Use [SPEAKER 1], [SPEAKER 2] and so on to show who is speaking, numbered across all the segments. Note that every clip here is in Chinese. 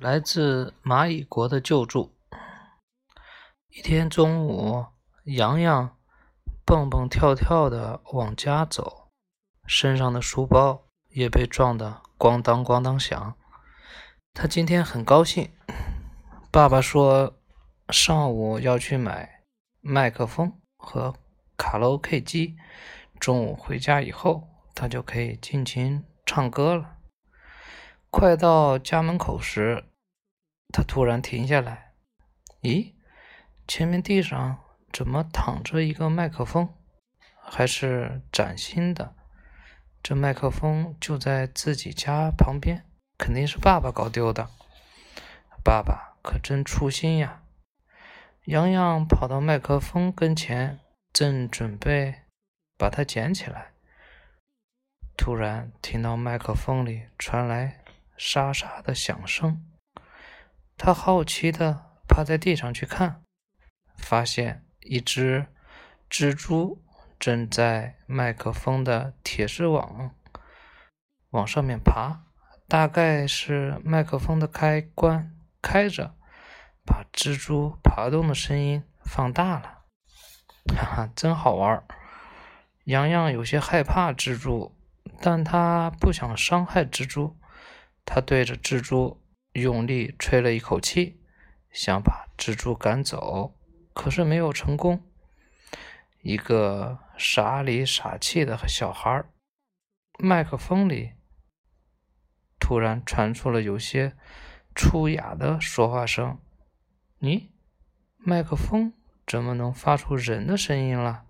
[SPEAKER 1] 来自蚂蚁国的救助。一天中午，洋洋蹦蹦跳跳的往家走，身上的书包也被撞得咣当咣当响。他今天很高兴，爸爸说上午要去买麦克风和卡拉 OK 机，中午回家以后，他就可以尽情唱歌了。快到家门口时，他突然停下来。咦，前面地上怎么躺着一个麦克风？还是崭新的？这麦克风就在自己家旁边，肯定是爸爸搞丢的。爸爸可真粗心呀！洋洋跑到麦克风跟前，正准备把它捡起来，突然听到麦克风里传来。沙沙的响声，他好奇的趴在地上去看，发现一只蜘蛛正在麦克风的铁丝网往上面爬，大概是麦克风的开关开着，把蜘蛛爬动的声音放大了。哈哈，真好玩！洋洋有些害怕蜘蛛，但他不想伤害蜘蛛。他对着蜘蛛用力吹了一口气，想把蜘蛛赶走，可是没有成功。一个傻里傻气的小孩，麦克风里突然传出了有些粗哑的说话声：“咦，麦克风怎么能发出人的声音了？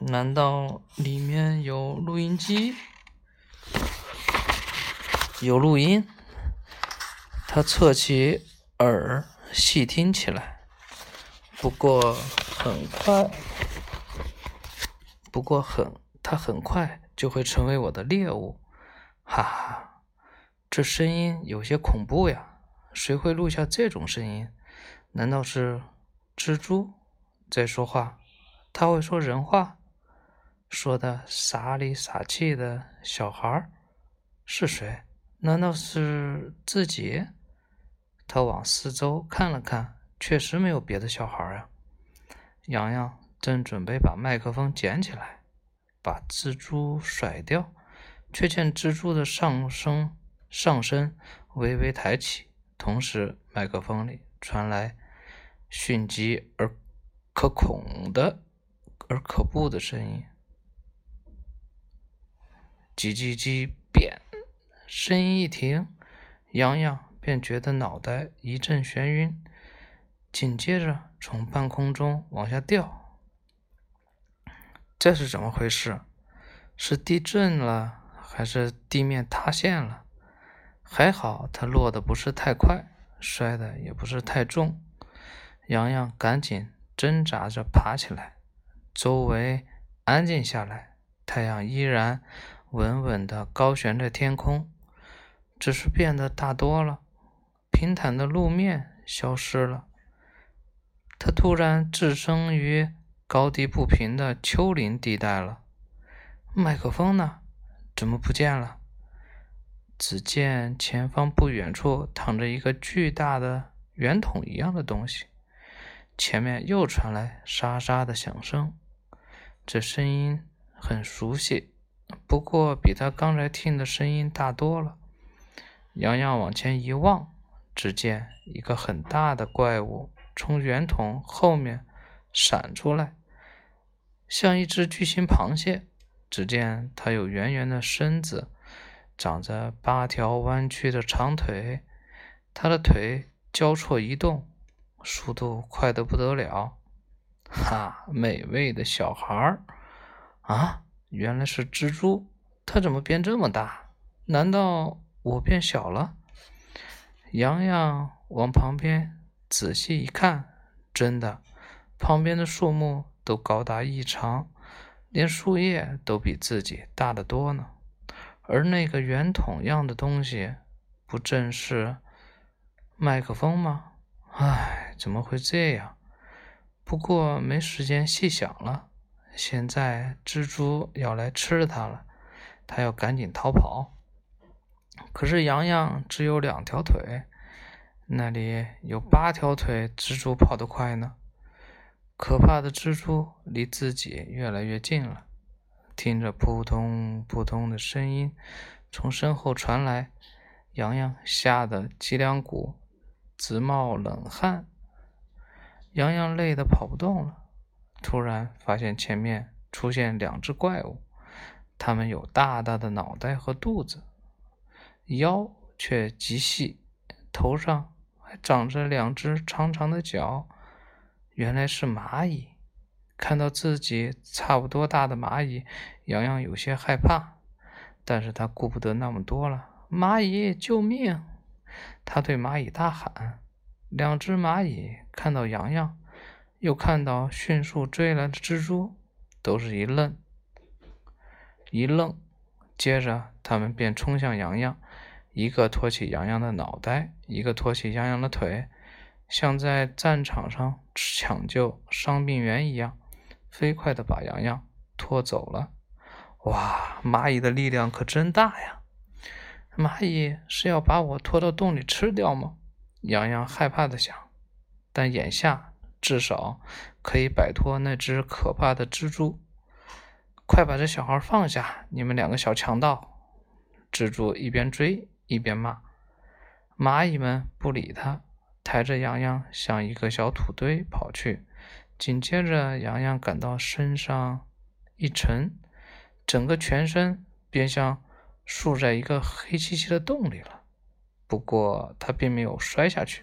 [SPEAKER 1] 难道里面有录音机？”有录音，他侧起耳细听起来。不过很快，不过很，他很快就会成为我的猎物。哈哈，这声音有些恐怖呀！谁会录下这种声音？难道是蜘蛛在说话？他会说人话？说的傻里傻气的小孩是谁？难道是自己？他往四周看了看，确实没有别的小孩啊。洋洋正准备把麦克风捡起来，把蜘蛛甩掉，却见蜘蛛的上身上身微微抬起，同时麦克风里传来迅疾而可恐的而可怖的声音：叽叽叽，声音一停，洋洋便觉得脑袋一阵眩晕，紧接着从半空中往下掉。这是怎么回事？是地震了，还是地面塌陷了？还好他落的不是太快，摔的也不是太重。洋洋赶紧挣扎着爬起来，周围安静下来，太阳依然稳稳地高悬在天空。只是变得大多了，平坦的路面消失了。他突然置身于高低不平的丘陵地带了。麦克风呢？怎么不见了？只见前方不远处躺着一个巨大的圆筒一样的东西。前面又传来沙沙的响声，这声音很熟悉，不过比他刚才听的声音大多了。洋洋往前一望，只见一个很大的怪物从圆筒后面闪出来，像一只巨型螃蟹。只见它有圆圆的身子，长着八条弯曲的长腿，它的腿交错移动，速度快得不得了。哈，美味的小孩儿啊，原来是蜘蛛，它怎么变这么大？难道？我变小了，洋洋往旁边仔细一看，真的，旁边的树木都高大异常，连树叶都比自己大得多呢。而那个圆筒样的东西，不正是麦克风吗？唉，怎么会这样？不过没时间细想了，现在蜘蛛要来吃它了，它要赶紧逃跑。可是洋洋只有两条腿，那里有八条腿，蜘蛛跑得快呢。可怕的蜘蛛离自己越来越近了，听着扑通扑通的声音从身后传来，洋洋吓得脊梁骨直冒冷汗。洋洋累得跑不动了，突然发现前面出现两只怪物，它们有大大的脑袋和肚子。腰却极细，头上还长着两只长长的角，原来是蚂蚁。看到自己差不多大的蚂蚁，洋洋有些害怕，但是他顾不得那么多了。蚂蚁，救命！他对蚂蚁大喊。两只蚂蚁看到洋洋，又看到迅速追来的蜘蛛，都是一愣，一愣，接着他们便冲向洋洋。一个托起洋洋的脑袋，一个托起洋洋的腿，像在战场上抢救伤病员一样，飞快地把洋洋拖走了。哇，蚂蚁的力量可真大呀！蚂蚁是要把我拖到洞里吃掉吗？洋洋害怕地想。但眼下至少可以摆脱那只可怕的蜘蛛。快把这小孩放下！你们两个小强盗！蜘蛛一边追。一边骂，蚂蚁们不理他，抬着洋洋向一个小土堆跑去。紧接着，洋洋感到身上一沉，整个全身便像竖在一个黑漆漆的洞里了。不过，他并没有摔下去，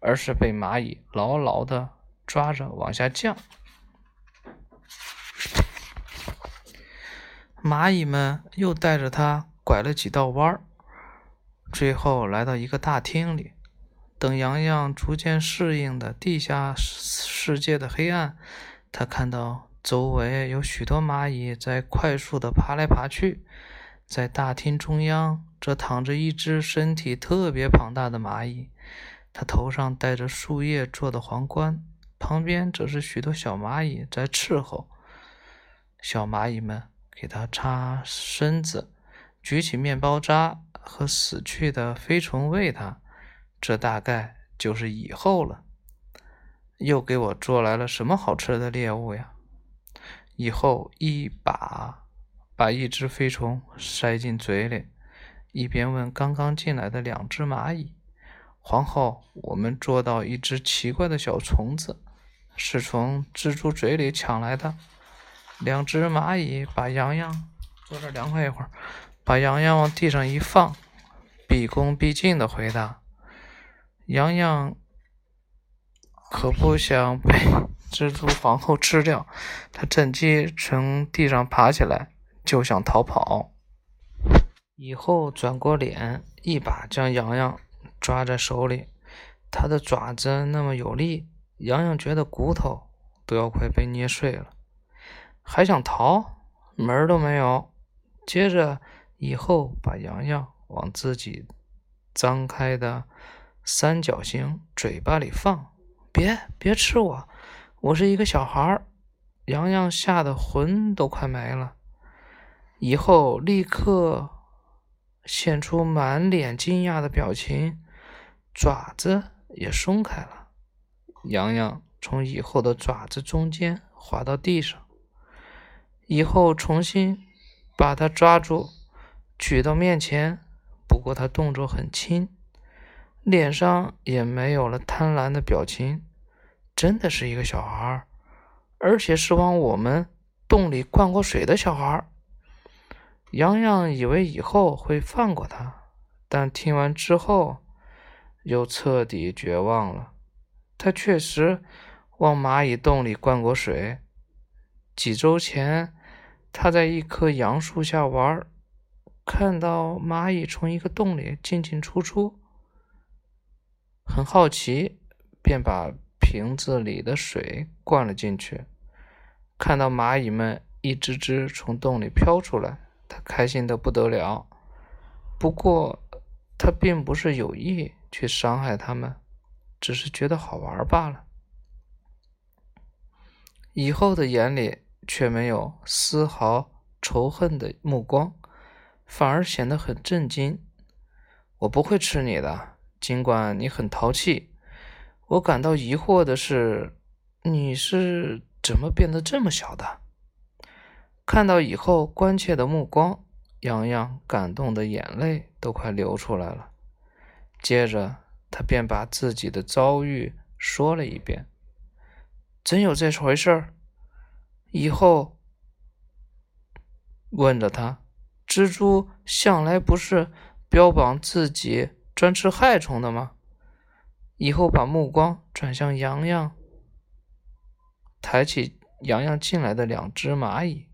[SPEAKER 1] 而是被蚂蚁牢牢地抓着往下降。蚂蚁们又带着他拐了几道弯儿。最后来到一个大厅里，等洋洋逐渐适应的地下世界的黑暗，他看到周围有许多蚂蚁在快速的爬来爬去，在大厅中央则躺着一只身体特别庞大的蚂蚁，它头上戴着树叶做的皇冠，旁边则是许多小蚂蚁在伺候。小蚂蚁们给它擦身子，举起面包渣。和死去的飞虫喂它，这大概就是以后了。又给我做来了什么好吃的猎物呀？以后一把把一只飞虫塞进嘴里，一边问刚刚进来的两只蚂蚁：“皇后，我们捉到一只奇怪的小虫子，是从蜘蛛嘴里抢来的。”两只蚂蚁把洋洋坐这凉快一会儿。把洋洋往地上一放，毕恭毕敬的回答：“洋洋可不想被蜘蛛皇后吃掉，他趁机从地上爬起来，就想逃跑。以后转过脸，一把将洋洋抓在手里。他的爪子那么有力，洋洋觉得骨头都要快被捏碎了，还想逃，门儿都没有。接着。”以后把洋洋往自己张开的三角形嘴巴里放，别别吃我，我是一个小孩儿。洋洋吓得魂都快没了，以后立刻现出满脸惊讶的表情，爪子也松开了。洋洋从以后的爪子中间滑到地上，以后重新把它抓住。举到面前，不过他动作很轻，脸上也没有了贪婪的表情，真的是一个小孩，而且是往我们洞里灌过水的小孩。洋洋以为以后会放过他，但听完之后又彻底绝望了。他确实往蚂蚁洞里灌过水。几周前，他在一棵杨树下玩。看到蚂蚁从一个洞里进进出出，很好奇，便把瓶子里的水灌了进去。看到蚂蚁们一只只从洞里飘出来，他开心的不得了。不过，他并不是有意去伤害它们，只是觉得好玩罢了。以后的眼里却没有丝毫仇恨的目光。反而显得很震惊。我不会吃你的，尽管你很淘气。我感到疑惑的是，你是怎么变得这么小的？看到以后关切的目光，洋洋感动的眼泪都快流出来了。接着，他便把自己的遭遇说了一遍。真有这回事儿？以后问着他，蜘蛛向来不是标榜自己专吃害虫的吗？以后把目光转向洋洋，抬起洋洋进来的两只蚂蚁，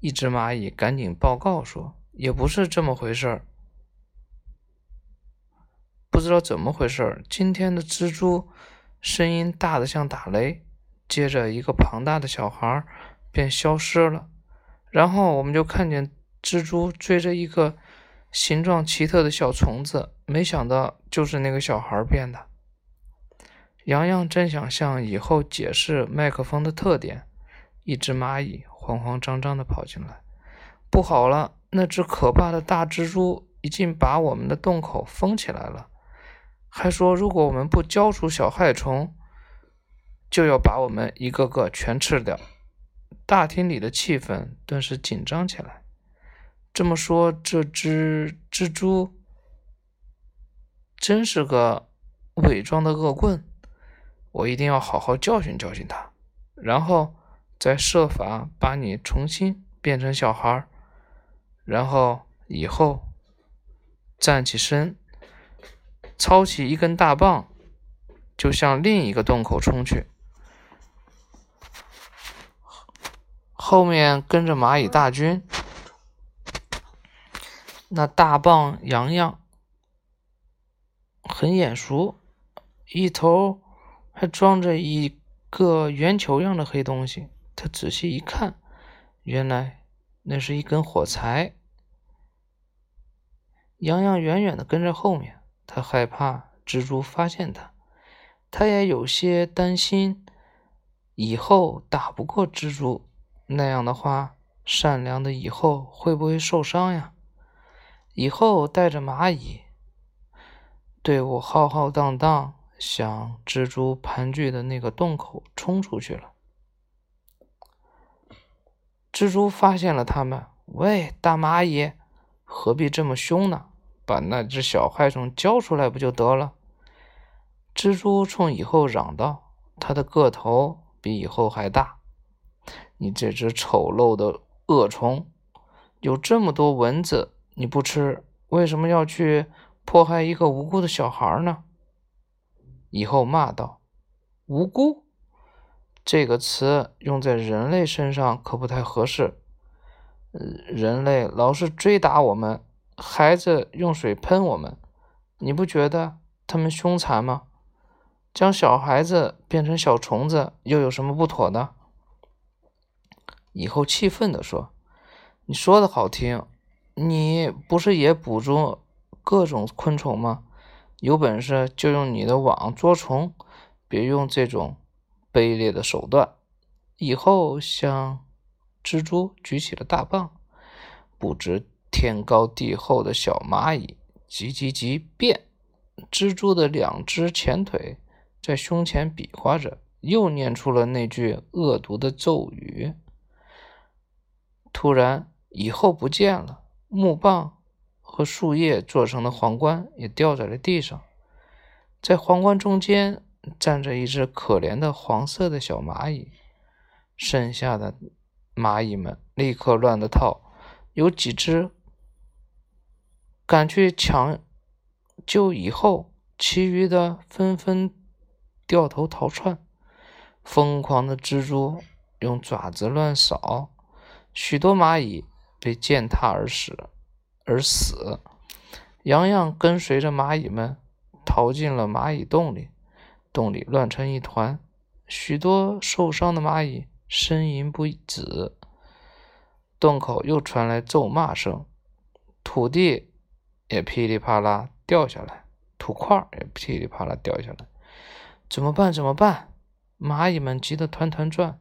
[SPEAKER 1] 一只蚂蚁赶紧报告说：“也不是这么回事儿。”不知道怎么回事，今天的蜘蛛声音大的像打雷，接着一个庞大的小孩儿便消失了，然后我们就看见蜘蛛追着一个形状奇特的小虫子，没想到就是那个小孩变的。洋洋正想向以后解释麦克风的特点，一只蚂蚁慌慌张张地跑进来，不好了，那只可怕的大蜘蛛已经把我们的洞口封起来了。还说，如果我们不交出小害虫，就要把我们一个个全吃掉。大厅里的气氛顿时紧张起来。这么说，这只蜘蛛真是个伪装的恶棍。我一定要好好教训教训他，然后再设法把你重新变成小孩然后以后站起身。抄起一根大棒，就向另一个洞口冲去。后面跟着蚂蚁大军。那大棒洋洋很眼熟，一头还装着一个圆球样的黑东西。他仔细一看，原来那是一根火柴。洋洋远远的跟着后面。他害怕蜘蛛发现他，他也有些担心以后打不过蜘蛛，那样的话，善良的以后会不会受伤呀？以后带着蚂蚁队伍浩浩荡荡向蜘蛛盘踞的那个洞口冲出去了。蜘蛛发现了他们，喂，大蚂蚁，何必这么凶呢？把那只小害虫交出来不就得了？蜘蛛冲以后嚷道：“它的个头比以后还大。你这只丑陋的恶虫，有这么多蚊子你不吃，为什么要去迫害一个无辜的小孩呢？”以后骂道：“无辜这个词用在人类身上可不太合适。人类老是追打我们。”孩子用水喷我们，你不觉得他们凶残吗？将小孩子变成小虫子又有什么不妥的？以后气愤地说：“你说的好听，你不是也捕捉各种昆虫吗？有本事就用你的网捉虫，别用这种卑劣的手段。”以后向蜘蛛举起了大棒，不知。天高地厚的小蚂蚁，急急急变！蜘蛛的两只前腿在胸前比划着，又念出了那句恶毒的咒语。突然，以后不见了，木棒和树叶做成的皇冠也掉在了地上。在皇冠中间站着一只可怜的黄色的小蚂蚁，剩下的蚂蚁们立刻乱了套，有几只。赶去抢救蚁后，其余的纷纷掉头逃窜。疯狂的蜘蛛用爪子乱扫，许多蚂蚁被践踏而死。而死，洋洋跟随着蚂蚁们逃进了蚂蚁洞里，洞里乱成一团，许多受伤的蚂蚁呻吟不止。洞口又传来咒骂声，土地。也噼里啪啦掉下来，土块也噼里啪啦掉下来，怎么办？怎么办？蚂蚁们急得团团转，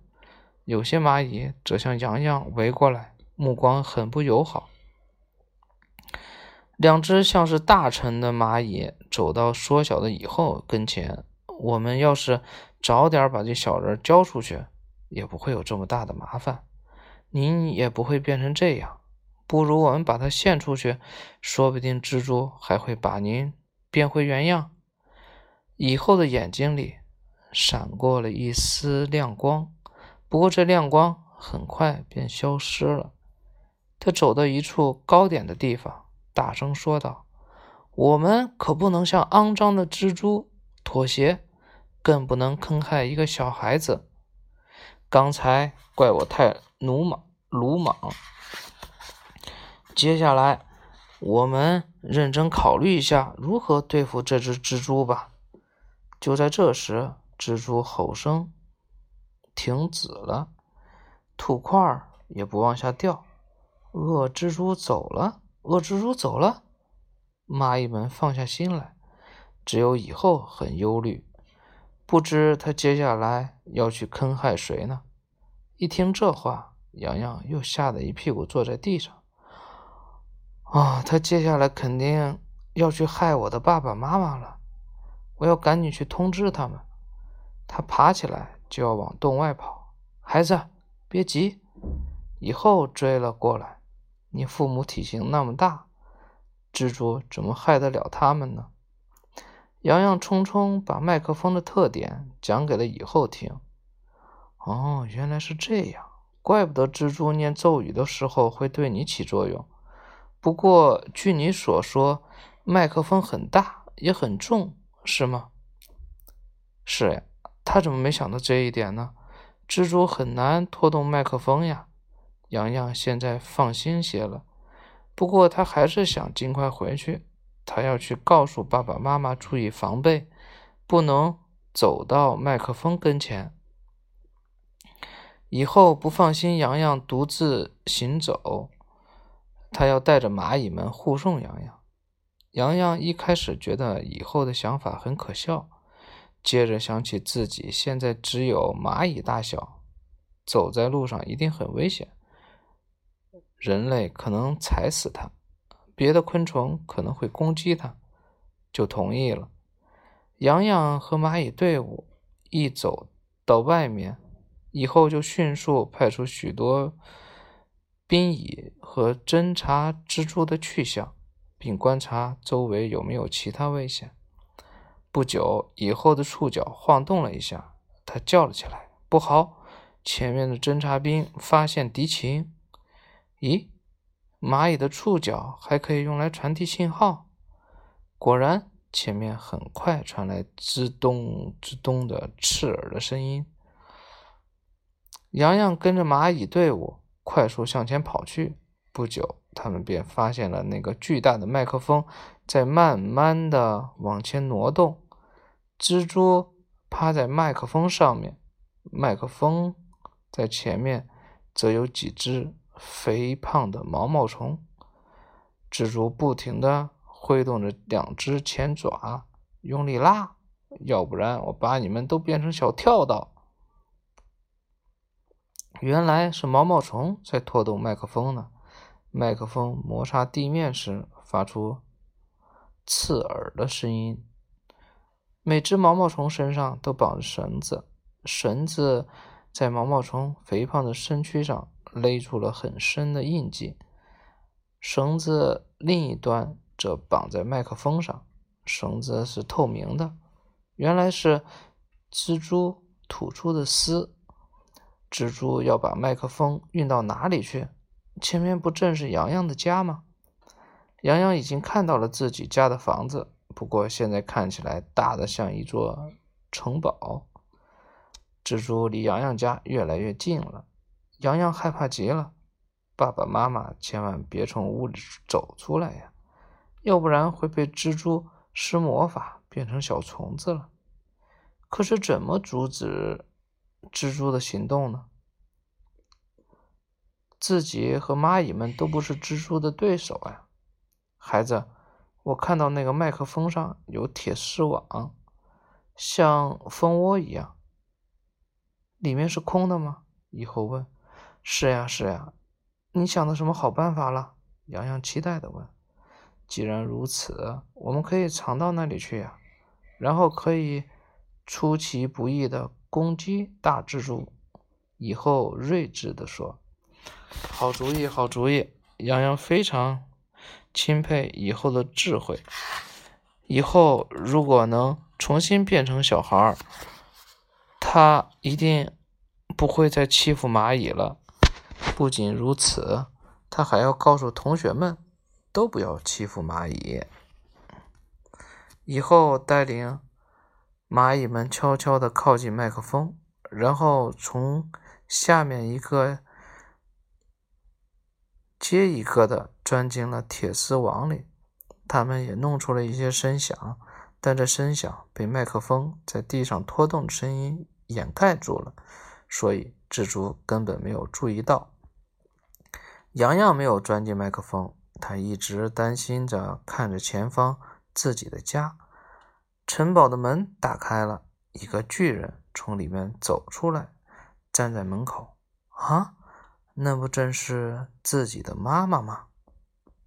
[SPEAKER 1] 有些蚂蚁则向洋洋围过来，目光很不友好。两只像是大臣的蚂蚁走到缩小的蚁后跟前。我们要是早点把这小人交出去，也不会有这么大的麻烦，您也不会变成这样。不如我们把它献出去，说不定蜘蛛还会把您变回原样。蚁后的眼睛里闪过了一丝亮光，不过这亮光很快便消失了。他走到一处高点的地方。大声说道：“我们可不能向肮脏的蜘蛛妥协，更不能坑害一个小孩子。刚才怪我太鲁莽，鲁莽。接下来，我们认真考虑一下如何对付这只蜘蛛吧。”就在这时，蜘蛛吼声停止了，土块也不往下掉，恶蜘蛛走了。恶蜘蛛走了，蚂蚁们放下心来，只有以后很忧虑，不知他接下来要去坑害谁呢？一听这话，洋洋又吓得一屁股坐在地上。啊，他接下来肯定要去害我的爸爸妈妈了，我要赶紧去通知他们。他爬起来就要往洞外跑，孩子别急，以后追了过来。你父母体型那么大，蜘蛛怎么害得了他们呢？洋洋匆匆把麦克风的特点讲给了以后听。哦，原来是这样，怪不得蜘蛛念咒语的时候会对你起作用。不过，据你所说，麦克风很大也很重，是吗？是呀，他怎么没想到这一点呢？蜘蛛很难拖动麦克风呀。洋洋现在放心些了，不过他还是想尽快回去。他要去告诉爸爸妈妈注意防备，不能走到麦克风跟前。以后不放心洋洋独自行走，他要带着蚂蚁们护送洋洋。洋洋一开始觉得以后的想法很可笑，接着想起自己现在只有蚂蚁大小，走在路上一定很危险。人类可能踩死它，别的昆虫可能会攻击它，就同意了。洋洋和蚂蚁队伍一走到外面，以后就迅速派出许多兵蚁和侦察蜘蛛的去向，并观察周围有没有其他危险。不久以后的触角晃动了一下，他叫了起来：“不好！前面的侦察兵发现敌情。”咦，蚂蚁的触角还可以用来传递信号。果然，前面很快传来吱咚吱咚的刺耳的声音。洋洋跟着蚂蚁队伍快速向前跑去。不久，他们便发现了那个巨大的麦克风在慢慢的往前挪动。蜘蛛趴在麦克风上面，麦克风在前面则有几只。肥胖的毛毛虫，蜘蛛不停的挥动着两只前爪，用力拉，要不然我把你们都变成小跳蚤。原来是毛毛虫在拖动麦克风呢。麦克风摩擦地面时发出刺耳的声音。每只毛毛虫身上都绑着绳子，绳子在毛毛虫肥胖的身躯上。勒出了很深的印记，绳子另一端则绑在麦克风上，绳子是透明的，原来是蜘蛛吐出的丝。蜘蛛要把麦克风运到哪里去？前面不正是洋洋的家吗？洋洋已经看到了自己家的房子，不过现在看起来大的像一座城堡。蜘蛛离洋洋家越来越近了。洋洋害怕极了，爸爸妈妈千万别从屋里走出来呀，要不然会被蜘蛛施魔法变成小虫子了。可是怎么阻止蜘蛛的行动呢？自己和蚂蚁们都不是蜘蛛的对手呀。孩子，我看到那个麦克风上有铁丝网，像蜂窝一样，里面是空的吗？以后问。是呀，是呀，你想到什么好办法了？洋洋期待的问。既然如此，我们可以藏到那里去呀，然后可以出其不意的攻击大蜘蛛。以后睿智地说：“好主意，好主意。”洋洋非常钦佩以后的智慧。以后如果能重新变成小孩儿，他一定不会再欺负蚂蚁了。不仅如此，他还要告诉同学们。都不要欺负蚂蚁。以后带领蚂蚁们悄悄地靠近麦克风，然后从下面一个接一个的钻进了铁丝网里。他们也弄出了一些声响，但这声响被麦克风在地上拖动的声音掩盖住了，所以蜘蛛根本没有注意到。洋洋没有钻进麦克风。他一直担心着，看着前方自己的家。城堡的门打开了，一个巨人从里面走出来，站在门口。啊，那不正是自己的妈妈吗？